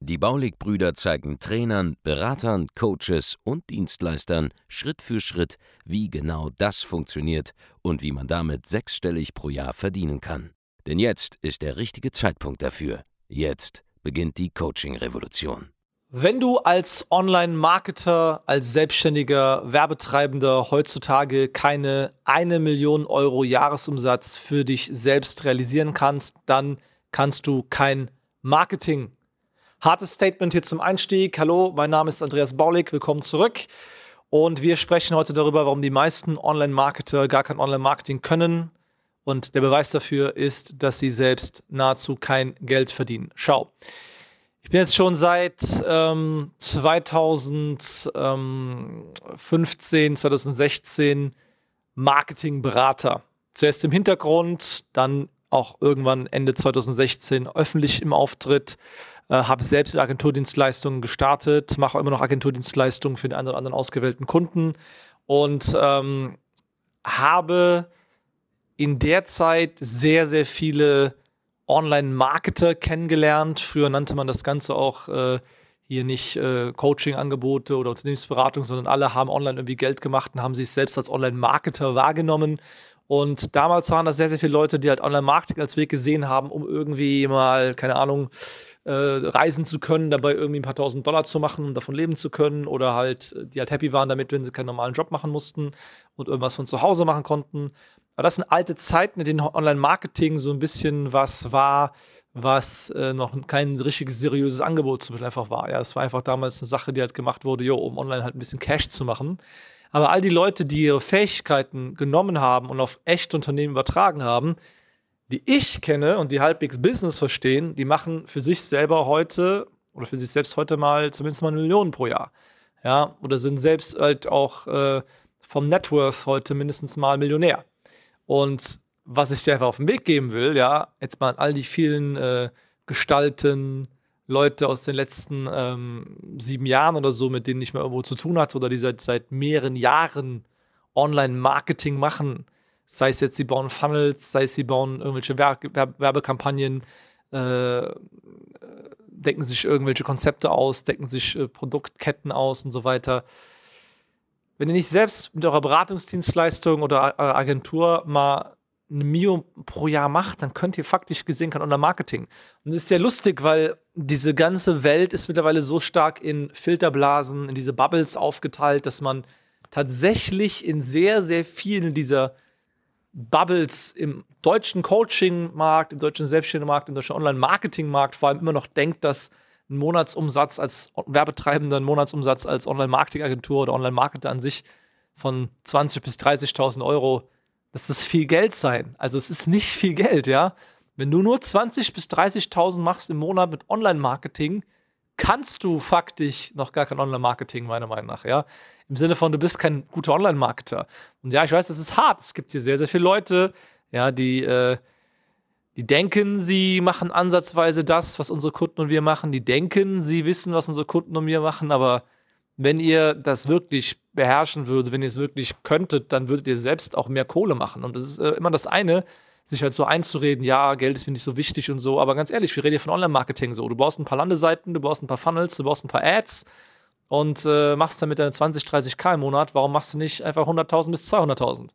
Die Baulig-Brüder zeigen Trainern, Beratern, Coaches und Dienstleistern Schritt für Schritt, wie genau das funktioniert und wie man damit sechsstellig pro Jahr verdienen kann. Denn jetzt ist der richtige Zeitpunkt dafür. Jetzt beginnt die Coaching-Revolution. Wenn du als Online-Marketer, als selbstständiger Werbetreibender heutzutage keine eine Million Euro Jahresumsatz für dich selbst realisieren kannst, dann kannst du kein Marketing Hartes Statement hier zum Einstieg. Hallo, mein Name ist Andreas Baulig, willkommen zurück. Und wir sprechen heute darüber, warum die meisten Online-Marketer gar kein Online-Marketing können. Und der Beweis dafür ist, dass sie selbst nahezu kein Geld verdienen. Schau. Ich bin jetzt schon seit ähm, 2015, 2016 Marketingberater. Zuerst im Hintergrund, dann auch irgendwann Ende 2016 öffentlich im Auftritt, äh, habe selbst Agenturdienstleistungen gestartet, mache immer noch Agenturdienstleistungen für den einen oder anderen ausgewählten Kunden und ähm, habe in der Zeit sehr, sehr viele Online-Marketer kennengelernt. Früher nannte man das Ganze auch äh, hier nicht äh, Coaching-Angebote oder Unternehmensberatung, sondern alle haben online irgendwie Geld gemacht und haben sich selbst als Online-Marketer wahrgenommen und damals waren das sehr, sehr viele Leute, die halt Online-Marketing als Weg gesehen haben, um irgendwie mal, keine Ahnung, äh, reisen zu können, dabei irgendwie ein paar tausend Dollar zu machen, um davon leben zu können. Oder halt, die halt happy waren damit, wenn sie keinen normalen Job machen mussten und irgendwas von zu Hause machen konnten. Aber das sind alte Zeiten, in denen Online-Marketing so ein bisschen was war, was äh, noch kein richtiges seriöses Angebot zum Beispiel einfach war. Ja, es war einfach damals eine Sache, die halt gemacht wurde, jo, um online halt ein bisschen Cash zu machen. Aber all die Leute, die ihre Fähigkeiten genommen haben und auf echte Unternehmen übertragen haben, die ich kenne und die halbwegs Business verstehen, die machen für sich selber heute oder für sich selbst heute mal zumindest mal eine Million pro Jahr. Ja, oder sind selbst halt auch äh, vom Networth heute mindestens mal Millionär. Und was ich dir einfach auf den Weg geben will, ja, jetzt mal an all die vielen äh, Gestalten, Leute aus den letzten ähm, sieben Jahren oder so, mit denen ich mal irgendwo zu tun hatte oder die seit, seit mehreren Jahren Online-Marketing machen. Sei es jetzt, sie bauen Funnels, sei es, sie bauen irgendwelche Wer Wer Werbekampagnen, äh, decken sich irgendwelche Konzepte aus, decken sich äh, Produktketten aus und so weiter. Wenn ihr nicht selbst mit eurer Beratungsdienstleistung oder Agentur mal eine Mio pro Jahr macht, dann könnt ihr faktisch gesehen kein Online-Marketing. Und das ist ja lustig, weil diese ganze Welt ist mittlerweile so stark in Filterblasen, in diese Bubbles aufgeteilt, dass man tatsächlich in sehr, sehr vielen dieser Bubbles im deutschen Coaching-Markt, im deutschen Selbstständigen-Markt, im deutschen Online-Marketing-Markt vor allem immer noch denkt, dass ein Monatsumsatz als Werbetreibender, ein Monatsumsatz als Online-Marketing-Agentur oder Online-Marketer an sich von 20.000 bis 30.000 Euro das ist viel Geld sein. Also es ist nicht viel Geld, ja. Wenn du nur 20.000 bis 30.000 machst im Monat mit Online-Marketing, kannst du faktisch noch gar kein Online-Marketing, meiner Meinung nach, ja. Im Sinne von, du bist kein guter Online-Marketer. Und ja, ich weiß, es ist hart. Es gibt hier sehr, sehr viele Leute, ja, die, äh, die denken, sie machen ansatzweise das, was unsere Kunden und wir machen. Die denken, sie wissen, was unsere Kunden und wir machen, aber wenn ihr das wirklich beherrschen würdet, wenn ihr es wirklich könntet, dann würdet ihr selbst auch mehr Kohle machen. Und das ist äh, immer das eine, sich halt so einzureden, ja, Geld ist mir nicht so wichtig und so. Aber ganz ehrlich, wir reden hier von Online-Marketing so. Du brauchst ein paar Landeseiten, du brauchst ein paar Funnels, du brauchst ein paar Ads und äh, machst damit deine 20, 30k im Monat. Warum machst du nicht einfach 100.000 bis 200.000?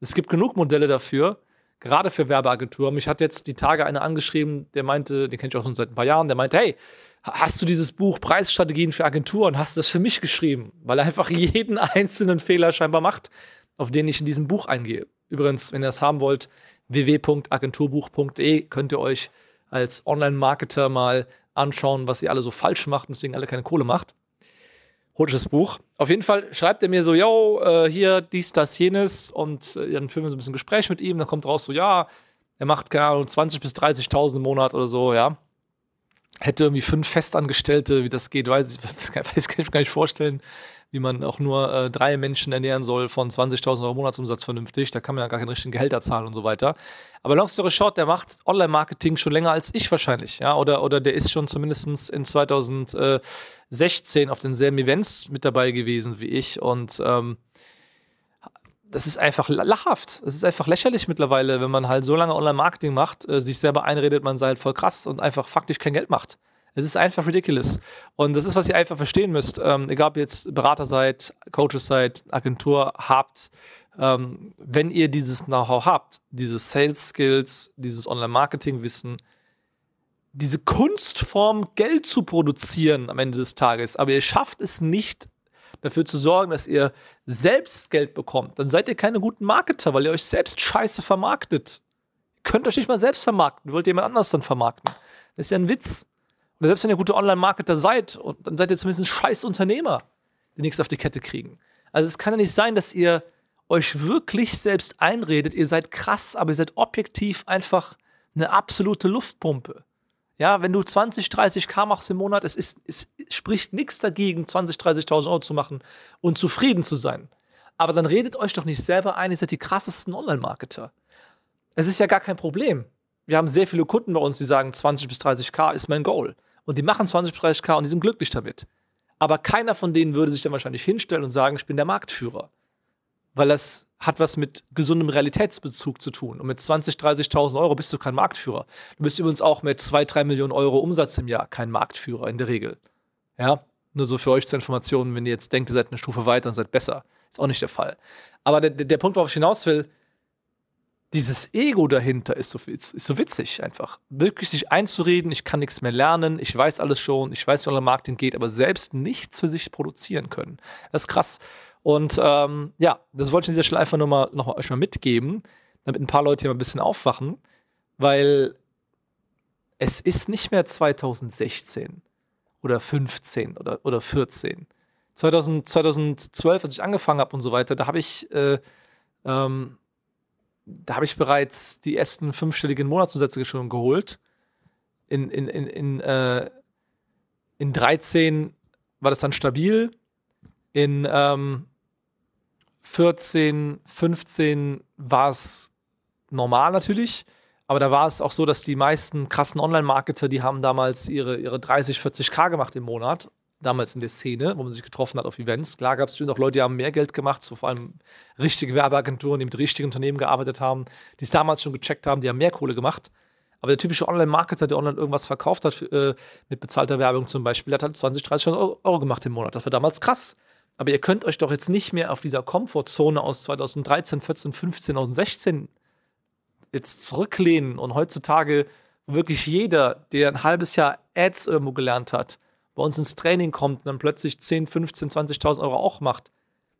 Es gibt genug Modelle dafür, gerade für Werbeagenturen. Mich hat jetzt die Tage einer angeschrieben, der meinte, den kenne ich auch schon seit ein paar Jahren, der meinte, hey, hast du dieses Buch Preisstrategien für Agenturen, hast du das für mich geschrieben? Weil er einfach jeden einzelnen Fehler scheinbar macht, auf den ich in diesem Buch eingehe. Übrigens, wenn ihr das haben wollt, www.agenturbuch.de könnt ihr euch als Online-Marketer mal anschauen, was ihr alle so falsch macht und deswegen alle keine Kohle macht. Das Buch. Auf jeden Fall schreibt er mir so, yo, äh, hier, dies, das, jenes. Und äh, dann führen wir so ein bisschen Gespräch mit ihm, dann kommt raus so, ja, er macht, keine Ahnung, 20.000 bis 30.000 im Monat oder so, ja hätte irgendwie fünf Festangestellte, wie das geht, weiß ich, das kann, ich mir gar nicht vorstellen, wie man auch nur äh, drei Menschen ernähren soll von 20.000 Euro Monatsumsatz vernünftig. Da kann man ja gar keinen richtigen Gehälter zahlen und so weiter. Aber long story short, der macht Online-Marketing schon länger als ich wahrscheinlich. Ja? Oder, oder der ist schon zumindest in 2016 auf denselben Events mit dabei gewesen wie ich. Und ähm, das ist einfach lachhaft. Es ist einfach lächerlich mittlerweile, wenn man halt so lange Online-Marketing macht, äh, sich selber einredet, man sei halt voll krass und einfach faktisch kein Geld macht. Es ist einfach ridiculous. Und das ist, was ihr einfach verstehen müsst. Ähm, egal, ob ihr jetzt Berater seid, Coaches seid, Agentur habt, ähm, wenn ihr dieses Know-how habt, diese Sales-Skills, dieses Online-Marketing-Wissen, diese Kunstform, Geld zu produzieren am Ende des Tages, aber ihr schafft es nicht, dafür zu sorgen, dass ihr selbst Geld bekommt, dann seid ihr keine guten Marketer, weil ihr euch selbst scheiße vermarktet. Ihr könnt euch nicht mal selbst vermarkten, wollt jemand anders dann vermarkten. Das ist ja ein Witz. Oder selbst wenn ihr gute Online-Marketer seid, dann seid ihr zumindest ein scheiß Unternehmer, die nichts auf die Kette kriegen. Also es kann ja nicht sein, dass ihr euch wirklich selbst einredet, ihr seid krass, aber ihr seid objektiv einfach eine absolute Luftpumpe. Ja, wenn du 20, 30 K machst im Monat, es, ist, es spricht nichts dagegen, 20, 30.000 Euro zu machen und zufrieden zu sein. Aber dann redet euch doch nicht selber ein, ihr seid die krassesten Online-Marketer. Es ist ja gar kein Problem. Wir haben sehr viele Kunden bei uns, die sagen, 20 bis 30 K ist mein Goal. Und die machen 20 bis 30 K und die sind glücklich damit. Aber keiner von denen würde sich dann wahrscheinlich hinstellen und sagen, ich bin der Marktführer. Weil das hat was mit gesundem Realitätsbezug zu tun. Und mit 20, 30.000 Euro bist du kein Marktführer. Du bist übrigens auch mit 2, 3 Millionen Euro Umsatz im Jahr kein Marktführer in der Regel. Ja, nur so für euch zur Information, wenn ihr jetzt denkt, ihr seid eine Stufe weiter und seid besser. Ist auch nicht der Fall. Aber der, der Punkt, worauf ich hinaus will, dieses Ego dahinter ist so, ist, ist so witzig einfach. Wirklich sich einzureden, ich kann nichts mehr lernen, ich weiß alles schon, ich weiß, wie der Marketing geht, aber selbst nichts für sich produzieren können. Das ist krass. Und ähm, ja, das wollte ich an dieser Stelle einfach nur mal, noch mal euch mal mitgeben, damit ein paar Leute hier mal ein bisschen aufwachen, weil es ist nicht mehr 2016 oder 15 oder, oder 14. 2000, 2012, als ich angefangen habe und so weiter, da habe ich äh, ähm, da habe ich bereits die ersten fünfstelligen Monatsumsätze schon geholt. In, in, in, in, äh, in 13 war das dann stabil. In ähm, 14, 15 war es normal natürlich. Aber da war es auch so, dass die meisten krassen Online-Marketer, die haben damals ihre, ihre 30, 40k gemacht im Monat damals in der Szene, wo man sich getroffen hat auf Events. Klar gab es natürlich auch Leute, die haben mehr Geld gemacht, so vor allem richtige Werbeagenturen, die mit richtigen Unternehmen gearbeitet haben, die es damals schon gecheckt haben, die haben mehr Kohle gemacht. Aber der typische Online-Marketer, der online irgendwas verkauft hat, äh, mit bezahlter Werbung zum Beispiel, hat halt 20, 30 Euro, gemacht im Monat. Das war damals krass. Aber ihr könnt euch doch jetzt nicht mehr auf dieser Komfortzone aus 2013, 14, 15, 2016 jetzt zurücklehnen und heutzutage wirklich jeder, der ein halbes Jahr Ads irgendwo gelernt hat, bei uns ins Training kommt und dann plötzlich 10, 15, 20.000 Euro auch macht.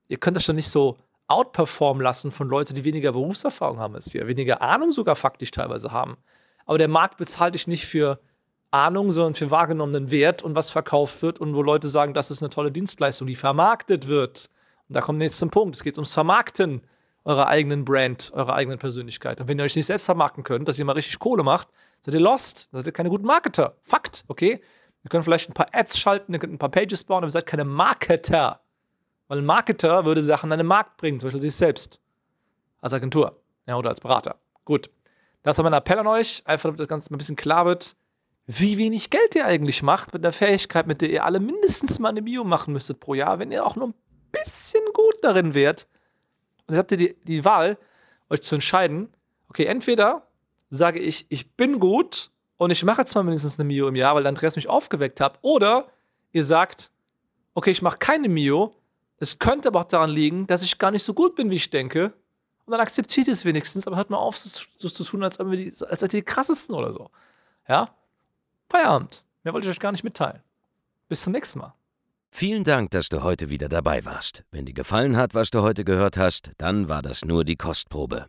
Ihr könnt euch doch nicht so outperformen lassen von Leuten, die weniger Berufserfahrung haben als ihr, weniger Ahnung sogar faktisch teilweise haben. Aber der Markt bezahlt dich nicht für Ahnung, sondern für wahrgenommenen Wert und was verkauft wird und wo Leute sagen, das ist eine tolle Dienstleistung, die vermarktet wird. Und da kommt jetzt zum Punkt. Es geht ums Vermarkten eurer eigenen Brand, eurer eigenen Persönlichkeit. Und wenn ihr euch nicht selbst vermarkten könnt, dass ihr mal richtig Kohle macht, seid ihr lost. Seid ihr keine guten Marketer. Fakt, okay? Ihr könnt vielleicht ein paar Ads schalten, ihr könnt ein paar Pages bauen, aber ihr seid keine Marketer. Weil ein Marketer würde Sachen an den Markt bringen, zum Beispiel sich selbst. Als Agentur ja, oder als Berater. Gut. Das war mein Appell an euch, einfach damit das Ganze mal ein bisschen klar wird, wie wenig Geld ihr eigentlich macht mit der Fähigkeit, mit der ihr alle mindestens mal eine Bio machen müsstet pro Jahr, wenn ihr auch nur ein bisschen gut darin wärt. Und dann habt ihr die, die Wahl, euch zu entscheiden, okay, entweder sage ich, ich bin gut und ich mache jetzt mal mindestens eine Mio im Jahr, weil Andreas mich aufgeweckt hat. Oder ihr sagt, okay, ich mache keine Mio. Es könnte aber auch daran liegen, dass ich gar nicht so gut bin, wie ich denke. Und dann akzeptiert es wenigstens, aber hört mal auf, so, so zu tun, als, die, als seid ihr die krassesten oder so. Ja? Feierabend. Mehr wollte ich euch gar nicht mitteilen. Bis zum nächsten Mal. Vielen Dank, dass du heute wieder dabei warst. Wenn dir gefallen hat, was du heute gehört hast, dann war das nur die Kostprobe.